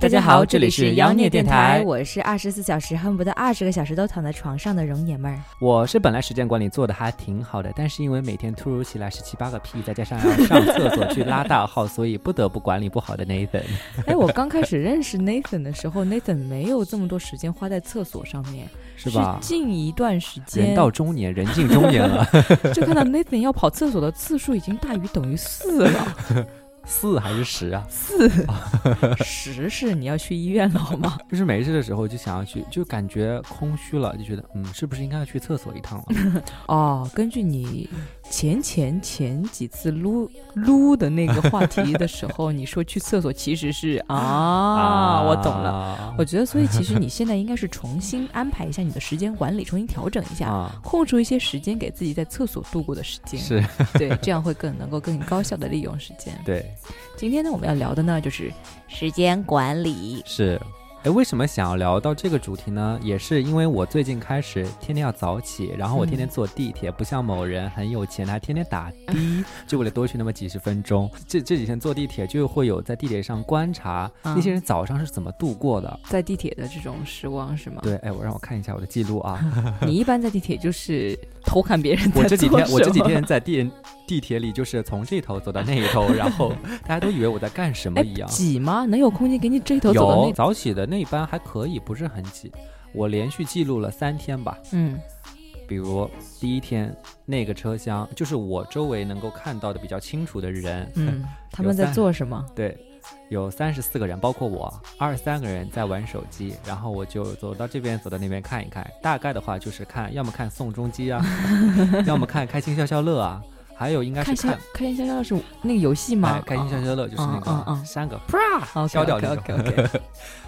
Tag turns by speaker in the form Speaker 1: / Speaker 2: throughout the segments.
Speaker 1: 大家好，这里是妖孽电台，
Speaker 2: 我是二十四小时恨不得二十个小时都躺在床上的容爷们儿。
Speaker 1: 我是本来时间管理做的还挺好的，但是因为每天突如其来十七八个屁，再加上要 上厕所去拉大号，所以不得不管理不好的 Nathan。
Speaker 2: 哎，我刚开始认识 Nathan 的时候，Nathan 没有这么多时间花在厕所上面，
Speaker 1: 是吧？
Speaker 2: 近一段时间，
Speaker 1: 人到中年，人近中年了，
Speaker 2: 就看到 Nathan 要跑厕所的次数已经大于等于四了。
Speaker 1: 四还是十啊？
Speaker 2: 四，十是你要去医院了好吗？
Speaker 1: 就是没事的时候就想要去，就感觉空虚了，就觉得嗯，是不是应该要去厕所一趟了？
Speaker 2: 哦，根据你。前前前几次撸撸的那个话题的时候，你说去厕所其实是啊，我懂了。我觉得，所以其实你 现在应该是重新安排一下你的时间管理，重新调整一下，空出一些时间给自己在厕所度过的时间。
Speaker 1: 是
Speaker 2: 对，这样会更能够更高效的利用时间。
Speaker 1: 对，
Speaker 2: 今天呢，我们要聊的呢就是时间管理。
Speaker 1: 是。哎，为什么想要聊到这个主题呢？也是因为我最近开始天天要早起，然后我天天坐地铁，不像某人很有钱，他天天打的，就为了多去那么几十分钟。这这几天坐地铁就会有在地铁上观察那些人早上是怎么度过的，
Speaker 2: 在地铁的这种时光是吗？
Speaker 1: 对，哎，我让我看一下我的记录啊。
Speaker 2: 你一般在地铁就是偷看别人？
Speaker 1: 我这几天我这几天在地地铁里就是从这头走到那一头，然后大家都以为我在干什么一样。
Speaker 2: 挤吗？能有空间给你这头走到那？
Speaker 1: 早起的。那班还可以，不是很挤。我连续记录了三天吧。
Speaker 2: 嗯，
Speaker 1: 比如第一天那个车厢，就是我周围能够看到的比较清楚的人。
Speaker 2: 嗯，他们在做什么？
Speaker 1: 对，有三十四个人，包括我，二十三个人在玩手机。然后我就走到这边，走到那边看一看。大概的话就是看，要么看宋仲基啊，要么看开心消消乐啊。还有应该是看
Speaker 2: 开心消消乐是那个游戏吗？
Speaker 1: 开心消消乐就是那个嗯嗯三个啪消掉那
Speaker 2: 个。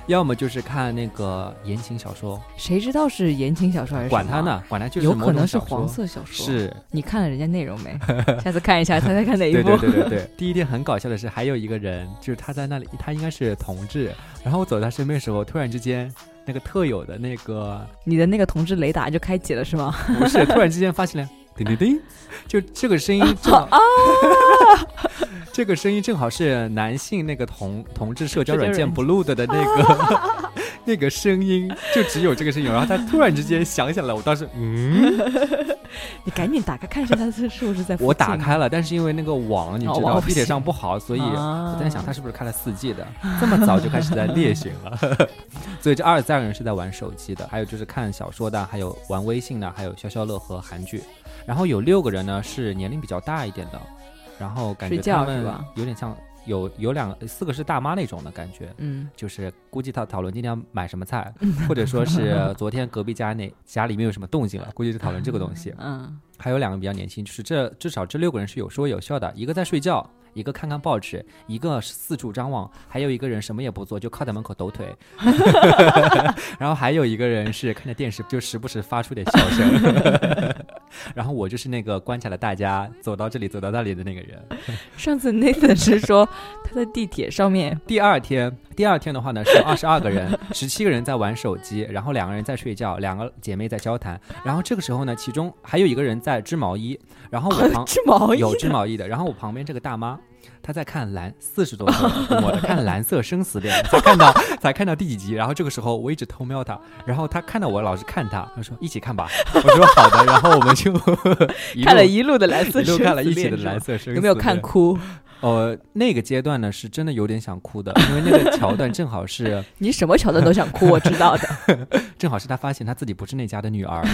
Speaker 1: 要么就是看那个言情小说。
Speaker 2: 谁知道是言情小说还是？
Speaker 1: 管他呢，管他就是
Speaker 2: 有可能是黄色小说。
Speaker 1: 是
Speaker 2: 你看了人家内容没？下次看一下，猜猜看哪一部？
Speaker 1: 对对对对对。第一天很搞笑的是，还有一个人，就是他在那里，他应该是同志。然后我走他身边的时候，突然之间，那个特有的那个
Speaker 2: 你的那个同志雷达就开启了，是吗？
Speaker 1: 不是，突然之间发现了。叮叮叮，就这个声音 正好，这个声音正好是男性那个同同志社交软件 Blue 的的那个那个声音，就只有这个声音。然后他突然之间想起来了，我当时嗯，
Speaker 2: 你赶紧打开看一下他是是不是在。
Speaker 1: 我打开了，但是因为那个网你知道地铁上不好，所以我在想他是不是开了四 G 的，这么早就开始在猎醒了。所以这二十三个人是在玩手机的，还有就是看小说的，还有玩微信的，还有消消乐和韩剧。然后有六个人呢，是年龄比较大一点的，然后感觉他们有点像有有两四个是大妈那种的感觉，
Speaker 2: 嗯，
Speaker 1: 就是估计他讨论今天要买什么菜，或者说是昨天隔壁家那家里面有什么动静了，估计是讨论这个东西，
Speaker 2: 嗯，
Speaker 1: 还有两个比较年轻，就是这至少这六个人是有说有笑的，一个在睡觉。一个看看报纸，一个四处张望，还有一个人什么也不做，就靠在门口抖腿。然后还有一个人是看着电视，就时不时发出点笑声。然后我就是那个观察了大家走到这里走到那里的那个人。
Speaker 2: 上次 Nathan 是说他在地铁上面。
Speaker 1: 第二天，第二天的话呢是二十二个人，十七个人在玩手机，然后两个人在睡觉，两个姐妹在交谈。然后这个时候呢，其中还有一个人在织毛衣。然后我旁
Speaker 2: 织毛衣
Speaker 1: 有织毛衣的。然后我旁边这个大妈。他在看蓝四十多岁，我的 看《蓝色生死恋》，才看到 才看到第几集。然后这个时候我一直偷瞄他，然后他看到我老是看他，他说一起看吧。我说好的，然后我们就
Speaker 2: 看了一路的蓝色，
Speaker 1: 一路看了一起的蓝色生死。
Speaker 2: 有没有看哭？
Speaker 1: 呃，那个阶段呢，是真的有点想哭的，因为那个桥段正好是
Speaker 2: 你什么桥段都想哭，我知道的。
Speaker 1: 正好是他发现他自己不是那家的女儿，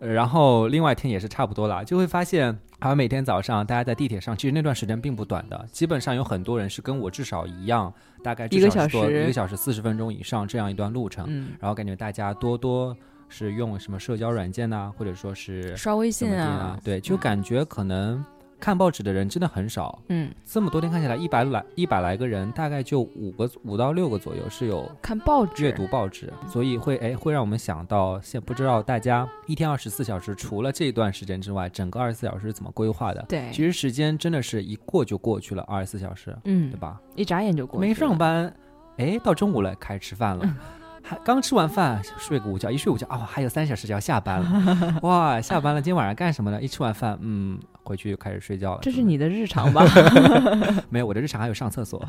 Speaker 1: 然后另外一天也是差不多了，就会发现。好像每天早上大家在地铁上，其实那段时间并不短的，基本上有很多人是跟我至少一样，大概
Speaker 2: 一个小时
Speaker 1: 一个小时四十分钟以上这样一段路程。
Speaker 2: 嗯，
Speaker 1: 然后感觉大家多多是用什么社交软件呐，或者说是
Speaker 2: 刷微信啊，
Speaker 1: 对，就感觉可能。看报纸的人真的很少，
Speaker 2: 嗯，
Speaker 1: 这么多天看起来一百来一百来个人，大概就五个五到六个左右是有
Speaker 2: 看报纸、
Speaker 1: 阅读报纸，所以会哎会让我们想到，现不知道大家一天二十四小时，除了这一段时间之外，整个二十四小时是怎么规划的？
Speaker 2: 对，
Speaker 1: 其实时间真的是一过就过去了，二十四小时，
Speaker 2: 嗯，
Speaker 1: 对吧？
Speaker 2: 一眨眼就过，
Speaker 1: 没上班，哎，到中午了，开始吃饭了。还刚吃完饭睡个午觉，一睡午觉哦，还有三小时就要下班了，哇，下班了，今天晚上干什么呢？一吃完饭，嗯，回去就开始睡觉了。
Speaker 2: 这是你的日常吧？
Speaker 1: 没有，我的日常还有上厕所。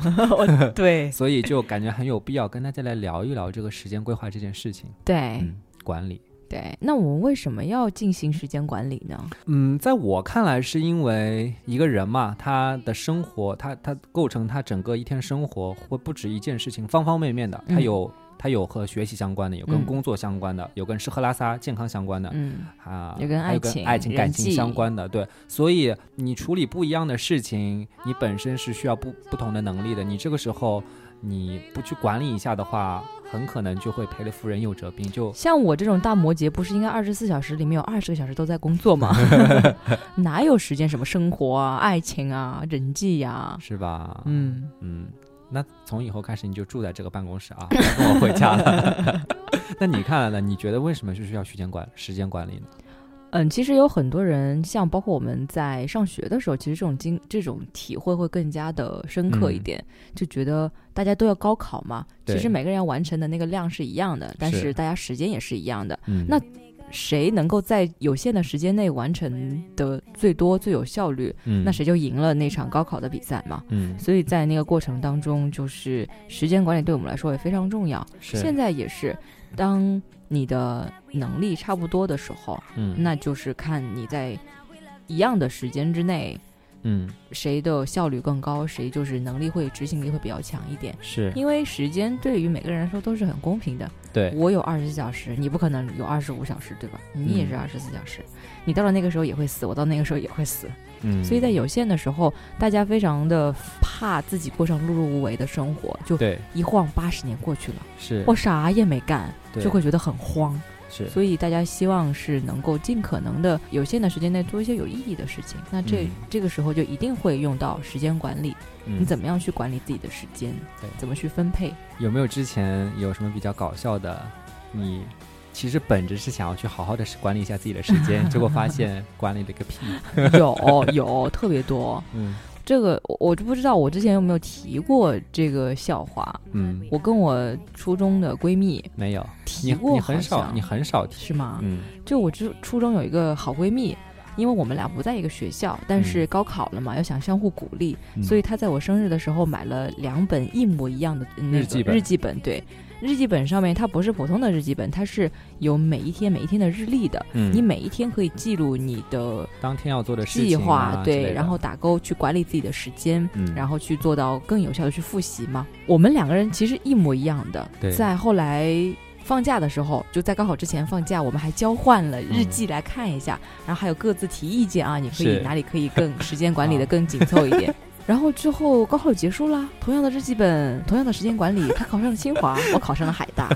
Speaker 2: 对，
Speaker 1: 所以就感觉很有必要跟大家来聊一聊这个时间规划这件事情。
Speaker 2: 对，
Speaker 1: 管理。
Speaker 2: 对，那我们为什么要进行时间管理呢？
Speaker 1: 嗯，在我看来，是因为一个人嘛，他的生活，他他构成他整个一天生活，会不止一件事情，方方面面的。他有他有和学习相关的，有跟工作相关的，有跟吃喝拉撒健康相关的，
Speaker 2: 嗯
Speaker 1: 啊，
Speaker 2: 有跟爱情、
Speaker 1: 爱情感情相关的。对，所以你处理不一样的事情，你本身是需要不不同的能力的。你这个时候。你不去管理一下的话，很可能就会赔了夫人又折兵。就
Speaker 2: 像我这种大摩羯，不是应该二十四小时里面有二十个小时都在工作吗？哪有时间什么生活啊、爱情啊、人际呀？
Speaker 1: 是吧？
Speaker 2: 嗯
Speaker 1: 嗯，那从以后开始你就住在这个办公室啊，跟我回家了。那你看呢？你觉得为什么是需要时间管时间管理呢？
Speaker 2: 嗯，其实有很多人，像包括我们在上学的时候，其实这种经这种体会会更加的深刻一点，就觉得大家都要高考嘛，其实每个人要完成的那个量是一样的，但是大家时间也是一样的。那谁能够在有限的时间内完成的最多、最有效率，那谁就赢了那场高考的比赛嘛。
Speaker 1: 嗯，
Speaker 2: 所以在那个过程当中，就是时间管理对我们来说也非常重要。现在也是，当。你的能力差不多的时候，
Speaker 1: 嗯，
Speaker 2: 那就是看你在一样的时间之内，
Speaker 1: 嗯，
Speaker 2: 谁的效率更高，谁就是能力会执行力会比较强一点。
Speaker 1: 是
Speaker 2: 因为时间对于每个人来说都是很公平的。
Speaker 1: 对
Speaker 2: 我有二十四小时，你不可能有二十五小时，对吧？你也是二十四小时，你到了那个时候也会死，我到那个时候也会死。
Speaker 1: 嗯，
Speaker 2: 所以在有限的时候，大家非常的怕自己过上碌碌无为的生活，就一晃八十年过去了，
Speaker 1: 是
Speaker 2: 我啥也没干，就会觉得很慌。
Speaker 1: 是，
Speaker 2: 所以大家希望是能够尽可能的有限的时间内做一些有意义的事情。那这这个时候就一定会用到时间管理，你怎么样去管理自己的时间？
Speaker 1: 对，
Speaker 2: 怎么去分配？
Speaker 1: 有没有之前有什么比较搞笑的？你其实本着是想要去好好的管理一下自己的时间，结果发现管理了个屁。
Speaker 2: 有有特别多。
Speaker 1: 嗯。
Speaker 2: 这个我我就不知道，我之前有没有提过这个笑话？
Speaker 1: 嗯，
Speaker 2: 我跟我初中的闺蜜
Speaker 1: 没有
Speaker 2: 提过，
Speaker 1: 你很少，你很少提
Speaker 2: 是吗？
Speaker 1: 嗯，
Speaker 2: 就我初初中有一个好闺蜜，因为我们俩不在一个学校，但是高考了嘛，要想相互鼓励，所以她在我生日的时候买了两本一模一样的日
Speaker 1: 记本，
Speaker 2: 日记本对。日记本上面，它不是普通的日记本，它是有每一天每一天的日历的。
Speaker 1: 嗯，
Speaker 2: 你每一天可以记录你的
Speaker 1: 当天要做的
Speaker 2: 计划，对，然后打勾去管理自己的时间，然后去做到更有效的去复习嘛。我们两个人其实一模一样的，在后来放假的时候，就在高考之前放假，我们还交换了日记来看一下，然后还有各自提意见啊，你可以哪里可以更时间管理的更紧凑一点。然后之后高考结束啦，同样的日记本，同样的时间管理，他考上了清华，我考上了海大。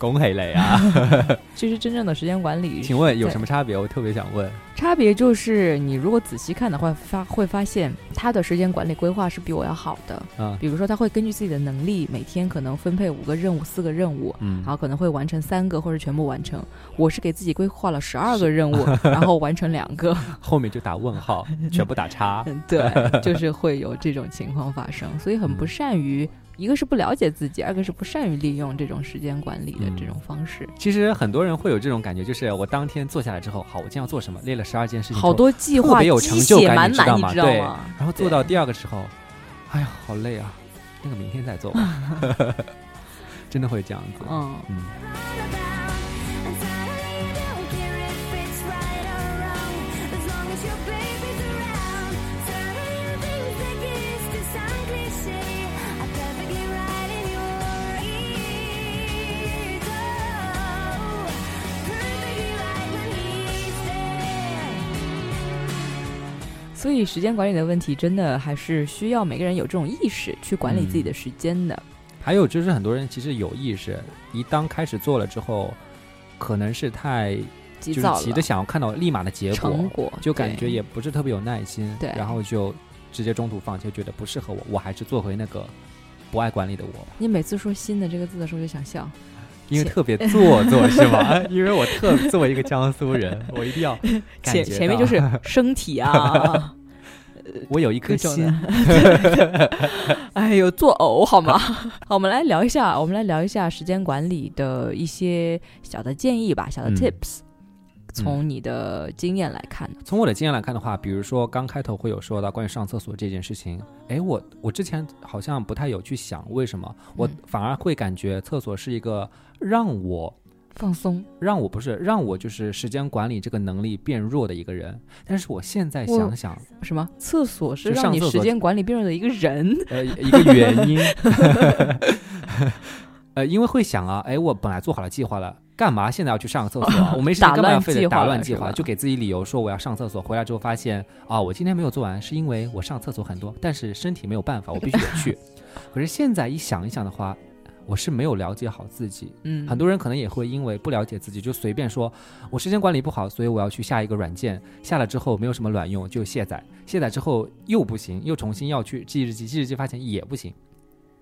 Speaker 1: 恭喜你啊！
Speaker 2: 其实真正的时间管理，
Speaker 1: 请问有什么差别？我特别想问。
Speaker 2: 差别就是，你如果仔细看的话，发会发现他的时间管理规划是比我要好的。
Speaker 1: 嗯，
Speaker 2: 比如说他会根据自己的能力，每天可能分配五个任务、四个任务，
Speaker 1: 嗯，
Speaker 2: 然后可能会完成三个或者全部完成。我是给自己规划了十二个任务，然后完成两个，
Speaker 1: 后面就打问号，全部打叉。
Speaker 2: 对，就是会有这种情况发生，所以很不善于。一个是不了解自己，二个是不善于利用这种时间管理的这种方式。
Speaker 1: 其实很多人会有这种感觉，就是我当天坐下来之后，好，我今天要做什么？列了十二件事情，
Speaker 2: 好多计划，
Speaker 1: 特别有成就感，
Speaker 2: 你
Speaker 1: 知道吗？
Speaker 2: 对。
Speaker 1: 然后做到第二个时候，哎呀，好累啊，那个明天再做吧。真的会这样子。
Speaker 2: 嗯
Speaker 1: 嗯。
Speaker 2: 所以时间管理的问题，真的还是需要每个人有这种意识去管理自己的时间的。
Speaker 1: 还有就是很多人其实有意识，一当开始做了之后，可能是太
Speaker 2: 急躁
Speaker 1: 急的想要看到立马的结
Speaker 2: 果，
Speaker 1: 就感觉也不是特别有耐心，
Speaker 2: 对，
Speaker 1: 然后就直接中途放弃，觉得不适合我，我还是做回那个不爱管理的我。
Speaker 2: 你每次说“新的”这个字的时候就想笑。
Speaker 1: 因为特别做作是吗？因为我特作为一个江苏人，我一定要
Speaker 2: 前前面就是 身体啊，
Speaker 1: 我有一颗心。
Speaker 2: 哎呦，作呕好吗？好，我们来聊一下，我们来聊一下时间管理的一些小的建议吧，小的 tips。从你的经验来看，
Speaker 1: 从我的经验来看的话，比如说刚开头会有说到关于上厕所这件事情，哎，我我之前好像不太有去想为什么，我反而会感觉厕所是一个让我
Speaker 2: 放松，
Speaker 1: 让我不是让我就是时间管理这个能力变弱的一个人。但是我现在想想，
Speaker 2: 什么厕所是让你时间管理变弱的一个人？
Speaker 1: 呃，一个原因。呃，因为会想啊，哎，我本来做好了计划了。干嘛现在要去上个厕所？我没事干嘛要非得打乱计划？就给自己理由说我要上厕所。回来之后发现啊，我今天没有做完，是因为我上厕所很多，但是身体没有办法，我必须得去。可是现在一想一想的话，我是没有了解好自己。嗯，很多人可能也会因为不了解自己，就随便说我时间管理不好，所以我要去下一个软件，下了之后没有什么卵用，就卸载。卸载之后又不行，又重新要去记日记，记日记发现也不行。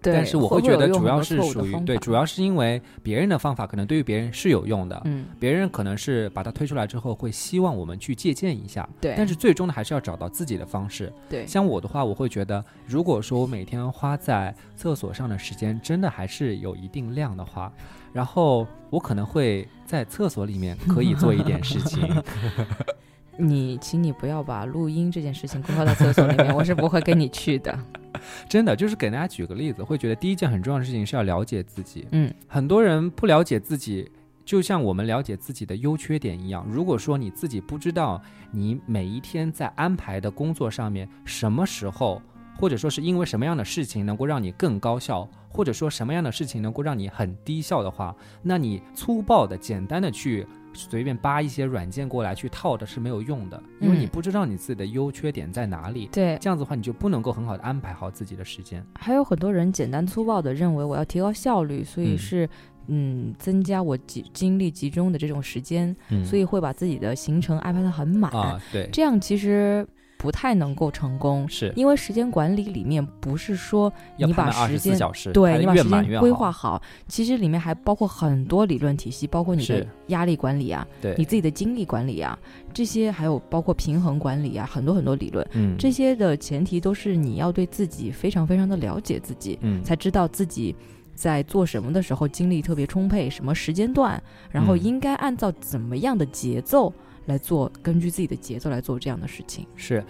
Speaker 1: 但是我会觉得主要是属于对，主要是因为别人的方法可能对于别人是有用的，嗯，别人可能是把它推出来之后会希望我们去借鉴一下，
Speaker 2: 对，
Speaker 1: 但是最终呢还是要找到自己的方式，
Speaker 2: 对。
Speaker 1: 像我的话，我会觉得如果说我每天花在厕所上的时间真的还是有一定量的话，然后我可能会在厕所里面可以做一点事情。
Speaker 2: 你，请你不要把录音这件事情公告到厕所里面，我是不会跟你去的。
Speaker 1: 真的，就是给大家举个例子，会觉得第一件很重要的事情是要了解自己。嗯，很多人不了解自己，就像我们了解自己的优缺点一样。如果说你自己不知道你每一天在安排的工作上面什么时候，或者说是因为什么样的事情能够让你更高效，或者说什么样的事情能够让你很低效的话，那你粗暴的、简单的去。随便扒一些软件过来去套的是没有用的，因为你不知道你自己的优缺点在哪里。
Speaker 2: 对，
Speaker 1: 这样子的话你就不能够很好的安排好自己的时间。
Speaker 2: 还有很多人简单粗暴的认为我要提高效率，所以是嗯增加我集精力集中的这种时间，所以会把自己的行程安排的很满。
Speaker 1: 啊，对，
Speaker 2: 这样其实。不太能够成功，
Speaker 1: 是。
Speaker 2: 因为时间管理里面不是说你把时间
Speaker 1: 对
Speaker 2: 你把时间规划好，其实里面还包括很多理论体系，包括你的压力管理啊，
Speaker 1: 对。
Speaker 2: 你自己的精力管理啊，这些还有包括平衡管理啊，很多很多理论，嗯，这些的前提都是你要对自己非常非常的了解自己，嗯，才知道自己在做什么的时候精力特别充沛，什么时间段，然后应该按照怎么样的节奏。来做，根据自己的节奏来做这样的事情。
Speaker 1: 是。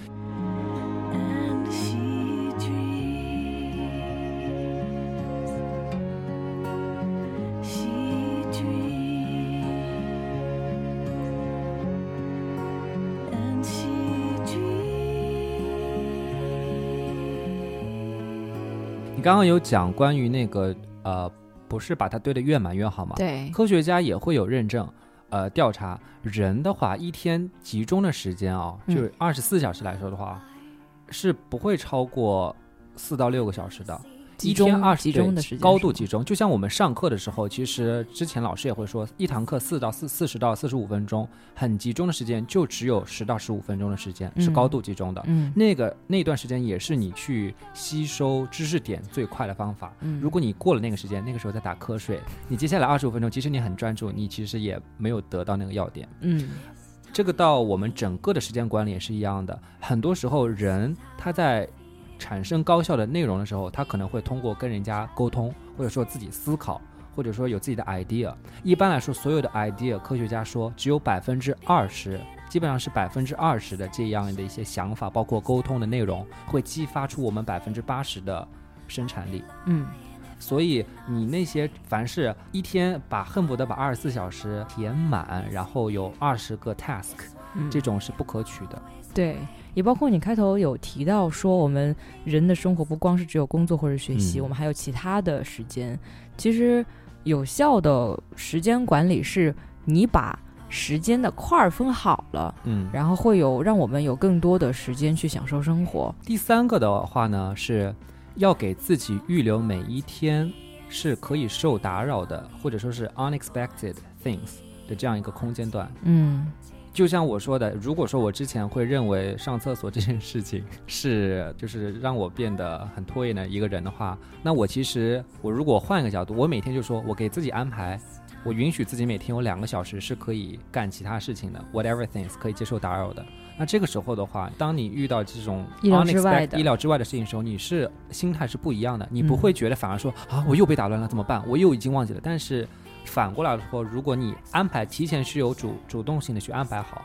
Speaker 1: 你刚刚有讲关于那个呃，不是把它堆得越满越好吗？
Speaker 2: 对，
Speaker 1: 科学家也会有认证。呃，调查人的话，一天集中的时间啊，就是二十四小时来说的话，是不会超过四到六个小时的。
Speaker 2: 集中
Speaker 1: 二
Speaker 2: 集中的时间，
Speaker 1: 高度集中。就像我们上课的时候，其实之前老师也会说，一堂课四到四四十到四十五分钟，很集中的时间就只有十到十五分钟的时间是高度集中的。嗯，那个那段时间也是你去吸收知识点最快的方法。嗯，如果你过了那个时间，那个时候在打瞌睡，你接下来二十五分钟，其实你很专注，你其实也没有得到那个要点。
Speaker 2: 嗯，
Speaker 1: 这个到我们整个的时间管理也是一样的。很多时候人他在。产生高效的内容的时候，他可能会通过跟人家沟通，或者说自己思考，或者说有自己的 idea。一般来说，所有的 idea，科学家说只有百分之二十，基本上是百分之二十的这样的一些想法，包括沟通的内容，会激发出我们百分之八十的生产力。
Speaker 2: 嗯，
Speaker 1: 所以你那些凡是一天把恨不得把二十四小时填满，然后有二十个 task，这种是不可取的。
Speaker 2: 对。也包括你开头有提到说，我们人的生活不光是只有工作或者学习，我们还有其他的时间。其实，有效的时间管理是你把时间的块儿分好了，嗯，然后会有让我们有更多的时间去享受生活。
Speaker 1: 第三个的话呢，是要给自己预留每一天是可以受打扰的，或者说是 unexpected things 的这样一个空间段，
Speaker 2: 嗯。
Speaker 1: 就像我说的，如果说我之前会认为上厕所这件事情 是就是让我变得很拖延的一个人的话，那我其实我如果换一个角度，我每天就说我给自己安排，我允许自己每天有两个小时是可以干其他事情的，whatever things 可以接受打扰的。那这个时候的话，当你遇到这种
Speaker 2: 意料之外的
Speaker 1: 意料之外的事情的时候，你是心态是不一样的，你不会觉得反而说啊，我又被打乱了怎么办？我又已经忘记了。但是反过来说，如果你安排提前是有主主动性的去安排好。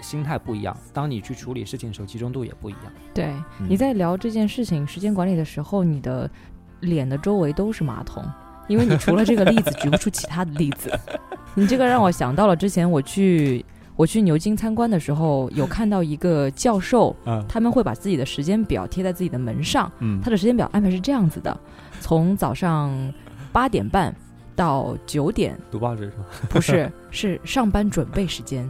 Speaker 1: 心态不一样，当你去处理事情的时候，集中度也不一样。
Speaker 2: 对，你在聊这件事情时间管理的时候，你的脸的周围都是马桶，因为你除了这个例子 举不出其他的例子。你这个让我想到了之前我去我去牛津参观的时候，有看到一个教授，他们会把自己的时间表贴在自己的门上，嗯他的时间表安排是这样子的：从早上八点半。到九点
Speaker 1: 读报纸是吗？
Speaker 2: 不是，是上班准备时间。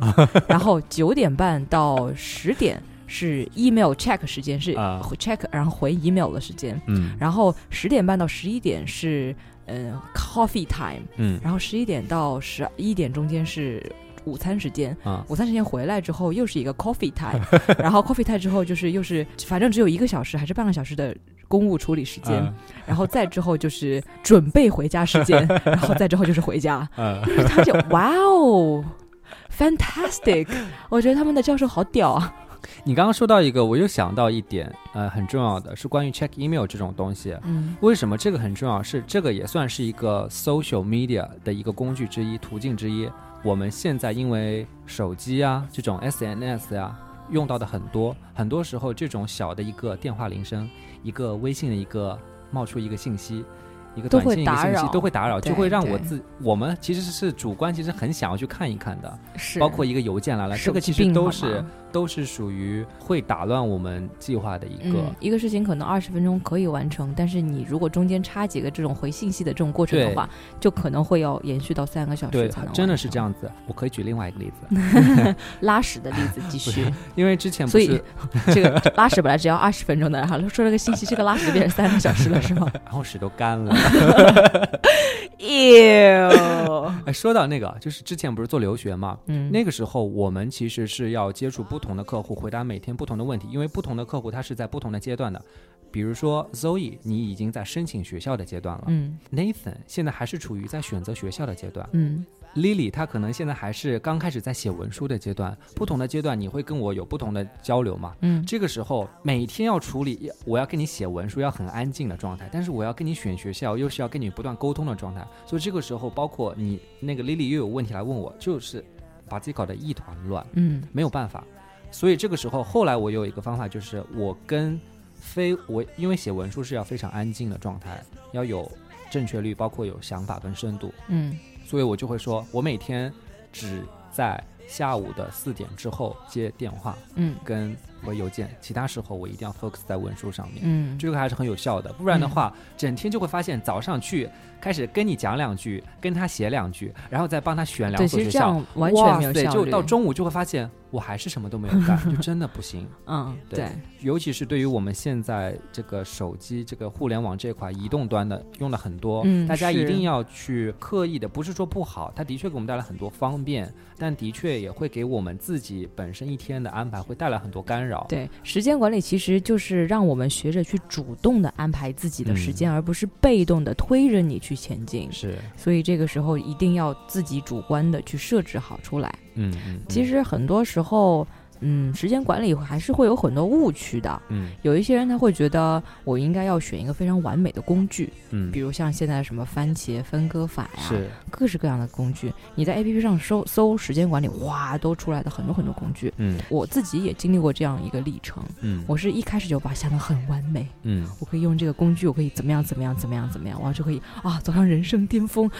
Speaker 2: 然后九点半到十点是 email check 时间，是 check 然后回 email 的时间。嗯。然后十点半到十一点是嗯 coffee time。嗯。然后十一点到十一点中间是午餐时间。啊。午餐时间回来之后又是一个 coffee time。然后 coffee time 之后就是又是反正只有一个小时还是半个小时的。公务处理时间，然后再之后就是准备回家时间，然后再之后就是回家。他就哇哦，fantastic！我觉得他们的教授好屌啊。
Speaker 1: 你刚刚说到一个，我又想到一点，呃，很重要的是关于 check email 这种东西。嗯，为什么这个很重要？是这个也算是一个 social media 的一个工具之一、途径之一。我们现在因为手机啊，这种 SNS 呀。用到的很多，很多时候这种小的一个电话铃声，一个微信的一个冒出一个信息。一个短信一个信息都会打扰，就会让我自我们其实是主观，其实很想要去看一看的。
Speaker 2: 是，
Speaker 1: 包括一个邮件来了，这个其实都是都是属于会打乱我们计划的一个。
Speaker 2: 一个事情可能二十分钟可以完成，但是你如果中间插几个这种回信息的这种过程的话，就可能会要延续到三个小时才能。
Speaker 1: 真的是这样子。我可以举另外一个例子，
Speaker 2: 拉屎的例子继续。
Speaker 1: 因为之前
Speaker 2: 所以这个拉屎本来只要二十分钟的，然后说了个信息，这个拉屎变成三个小时了，是吗？
Speaker 1: 然后屎都干了。
Speaker 2: 哟，
Speaker 1: 哎，说到那个，就是之前不是做留学嘛，嗯，那个时候我们其实是要接触不同的客户，回答每天不同的问题，因为不同的客户他是在不同的阶段的。比如说 Zoe，你已经在申请学校的阶段了，嗯，Nathan 现在还是处于在选择学校的阶段，嗯。Lily，她可能现在还是刚开始在写文书的阶段，不同的阶段你会跟我有不同的交流嘛？嗯，这个时候每天要处理，我要跟你写文书，要很安静的状态，但是我要跟你选学校，又是要跟你不断沟通的状态，所以这个时候，包括你那个 Lily 又有问题来问我，就是把自己搞得一团乱，嗯，没有办法，所以这个时候，后来我有一个方法，就是我跟非我，因为写文书是要非常安静的状态，要有正确率，包括有想法跟深度，嗯。所以我就会说，我每天只在下午的四点之后接电话，嗯，跟回邮件，其他时候我一定要 focus 在文书上面，嗯，这个还是很有效的。不然的话，整天就会发现早上去开始跟你讲两句，跟他写两句，然后再帮他选两所学校，
Speaker 2: 哇
Speaker 1: 塞，就到中午就会发现。我还是什么都没有干，就真的不行。嗯，对，尤其是对于我们现在这个手机、这个互联网这块移动端的用了很多，大家一定要去刻意的，不是说不好，它的确给我们带来很多方便，但的确也会给我们自己本身一天的安排会带来很多干扰。
Speaker 2: 对，时间管理其实就是让我们学着去主动的安排自己的时间，而不是被动的推着你去前进。
Speaker 1: 是，
Speaker 2: 所以这个时候一定要自己主观的去设置好出来。嗯，其实很多时候，嗯，时间管理还是会有很多误区的。嗯，有一些人他会觉得我应该要选一个非常完美的工具，嗯，比如像现在什么番茄分割法呀，
Speaker 1: 是
Speaker 2: 各式各样的工具。你在 A P P 上搜搜时间管理，哇，都出来的很多很多工具。嗯，我自己也经历过这样一个历程。嗯，我是一开始就把它想的很完美。嗯，我可以用这个工具，我可以怎么样怎么样怎么样怎么样，我就可以啊走上人生巅峰。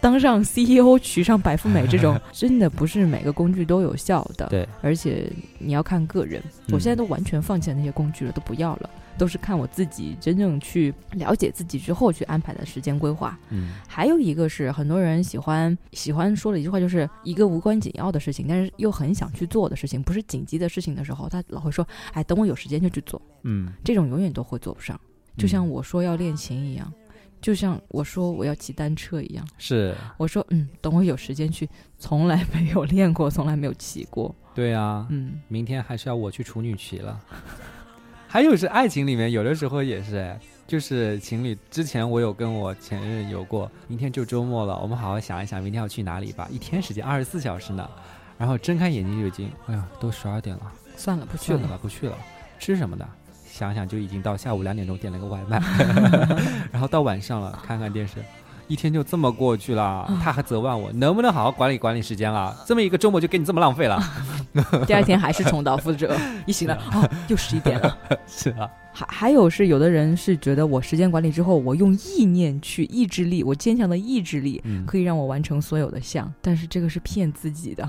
Speaker 2: 当上 CEO 娶上白富美这种 真的不是每个工具都有效的，
Speaker 1: 对，
Speaker 2: 而且你要看个人。我现在都完全放弃了那些工具了，都不要了，都是看我自己真正去了解自己之后去安排的时间规划。嗯，还有一个是很多人喜欢喜欢说的一句话，就是一个无关紧要的事情，但是又很想去做的事情，不是紧急的事情的时候，他老会说：“哎，等我有时间就去做。”嗯，这种永远都会做不上，就像我说要练琴一样。就像我说我要骑单车一样，
Speaker 1: 是
Speaker 2: 我说嗯，等我有时间去，从来没有练过，从来没有骑过。
Speaker 1: 对啊，嗯，明天还是要我去处女骑了。还有是爱情里面，有的时候也是，就是情侣之前我有跟我前任有过，明天就周末了，我们好好想一想明天要去哪里吧。一天时间二十四小时呢，然后睁开眼睛就已经，哎呀，都十二点了，
Speaker 2: 算了，不去了
Speaker 1: 吧，不去了。吃什么的？想想就已经到下午两点钟点了个外卖，然后到晚上了，看看电视。一天就这么过去了，他还责问我能不能好好管理管理时间了？这么一个周末就给你这么浪费了。
Speaker 2: 第二天还是重蹈覆辙，一醒来哦，又十一点了。
Speaker 1: 是啊，
Speaker 2: 还还有是有的人是觉得我时间管理之后，我用意念去意志力，我坚强的意志力可以让我完成所有的项，但是这个是骗自己的。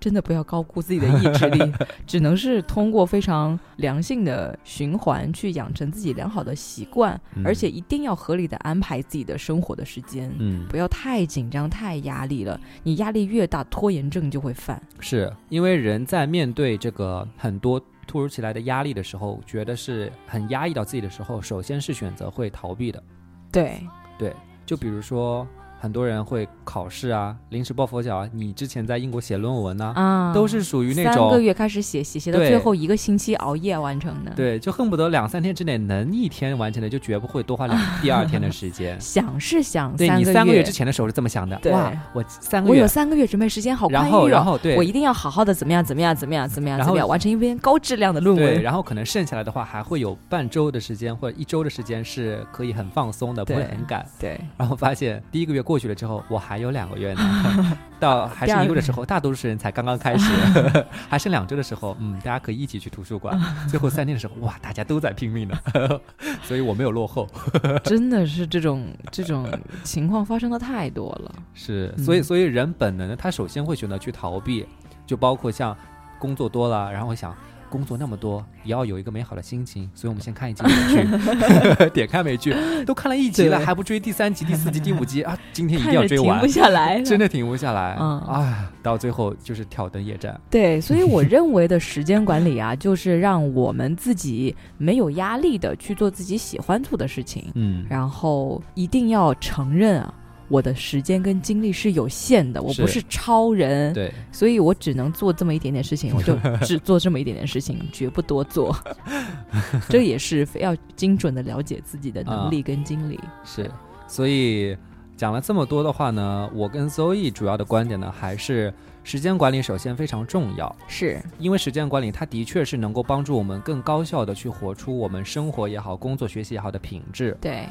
Speaker 2: 真的不要高估自己的意志力，只能是通过非常良性的循环去养成自己良好的习惯，而且一定要合理的安排自己的生活的时间，嗯，不要太紧张、太压力了。你压力越大，拖延症就会犯。
Speaker 1: 是因为人在面对这个很多突如其来的压力的时候，觉得是很压抑到自己的时候，首先是选择会逃避的。
Speaker 2: 对
Speaker 1: 对，就比如说。很多人会考试啊，临时抱佛脚啊。你之前在英国写论文呢，啊，都是属于那种
Speaker 2: 三个月开始写，写写到最后一个星期熬夜完成的。
Speaker 1: 对，就恨不得两三天之内能一天完成的，就绝不会多花两第二天的时间。
Speaker 2: 想是想，
Speaker 1: 对你三个月之前的时候是这么想的。哇，我三个月，
Speaker 2: 我有三个月准备时间，好宽
Speaker 1: 裕哦。然后，然后，对，
Speaker 2: 我一定要好好的怎么样，怎么样，怎么样，怎么样，怎么样，完成一篇高质量的论文。
Speaker 1: 然后可能剩下来的话，还会有半周的时间或者一周的时间是可以很放松的，不会很赶。
Speaker 2: 对。
Speaker 1: 然后发现第一个月过去了之后，我。还有两个月呢，到还是一个月的时候，大多数人才刚刚开始 还剩两周的时候，嗯，大家可以一起去图书馆。最后三天的时候，哇，大家都在拼命呢，所以我没有落后。
Speaker 2: 真的是这种这种情况发生的太多了。
Speaker 1: 是，所以所以人本能的，他首先会选择去逃避，就包括像工作多了，然后想。工作那么多，也要有一个美好的心情，所以我们先看一集美剧。点开美剧，都看了一集了，还不追第三集、第四集、第五集啊？今天一定要追完，
Speaker 2: 停不下来，
Speaker 1: 真的停不下来。嗯，啊，到最后就是挑灯夜战。
Speaker 2: 对，所以我认为的时间管理啊，就是让我们自己没有压力的去做自己喜欢做的事情。嗯，然后一定要承认啊。我的时间跟精力是有限的，我不是超人，
Speaker 1: 对，
Speaker 2: 所以我只能做这么一点点事情，我就 只做这么一点点事情，绝不多做。这也是非要精准的了解自己的能力跟精力。
Speaker 1: 是，所以讲了这么多的话呢，我跟 Zoe 主要的观点呢，还是时间管理首先非常重要，
Speaker 2: 是
Speaker 1: 因为时间管理它的确是能够帮助我们更高效的去活出我们生活也好、工作学习也好的品质。
Speaker 2: 对，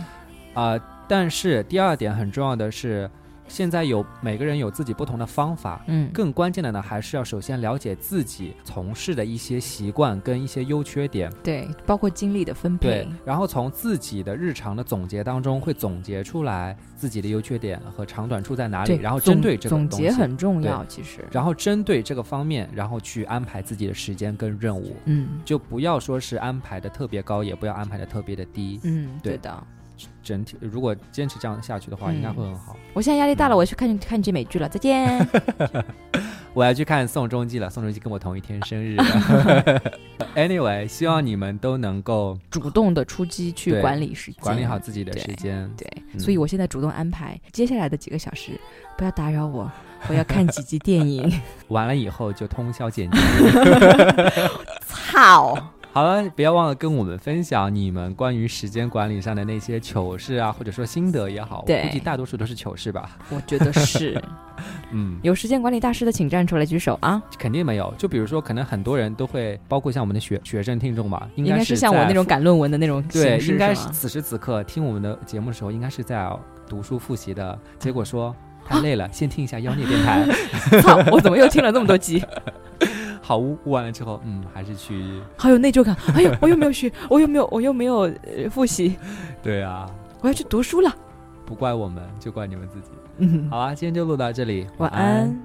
Speaker 1: 啊。但是第二点很重要的是，现在有每个人有自己不同的方法，嗯，更关键的呢，还是要首先了解自己从事的一些习惯跟一些优缺点，
Speaker 2: 对，包括精力的分配，
Speaker 1: 对，然后从自己的日常的总结当中会总结出来自己的优缺点和长短处在哪里，然后针对这个
Speaker 2: 总结很重要，其实，
Speaker 1: 然后针对这个方面，然后去安排自己的时间跟任务，嗯，就不要说是安排的特别高，也不要安排的特别的低，
Speaker 2: 嗯，对的。
Speaker 1: 整体如果坚持这样下去的话，应该会很好。
Speaker 2: 我现在压力大了，我要去看看剧美剧了，再见。
Speaker 1: 我要去看宋仲基了，宋仲基跟我同一天生日。Anyway，希望你们都能够
Speaker 2: 主动的出击去管理时间，
Speaker 1: 管理好自己的时间。
Speaker 2: 对，所以我现在主动安排接下来的几个小时，不要打扰我，我要看几集电影。
Speaker 1: 完了以后就通宵剪辑。
Speaker 2: 操！
Speaker 1: 好了，不要忘了跟我们分享你们关于时间管理上的那些糗事啊，或者说心得也好。
Speaker 2: 对，
Speaker 1: 估计大多数都是糗事吧。
Speaker 2: 我觉得是。嗯，有时间管理大师的请站出来举手啊！
Speaker 1: 肯定没有。就比如说，可能很多人都会，包括像我们的学学生听众吧，应
Speaker 2: 该
Speaker 1: 是
Speaker 2: 像我那种赶论文的那种。
Speaker 1: 对，应该是此时此刻听我们的节目的时候，应该是在读书复习的。结果说太累了，先听一下妖孽电台。
Speaker 2: 操！我怎么又听了那么多集？
Speaker 1: 好污污完了之后，嗯，还是去，
Speaker 2: 好有内疚感。哎呦，我又没有学，我又没有，我又没有复习。
Speaker 1: 对啊，
Speaker 2: 我要去读书了。
Speaker 1: 不怪我们，就怪你们自己。嗯，好啊，今天就录到这里，
Speaker 2: 晚安。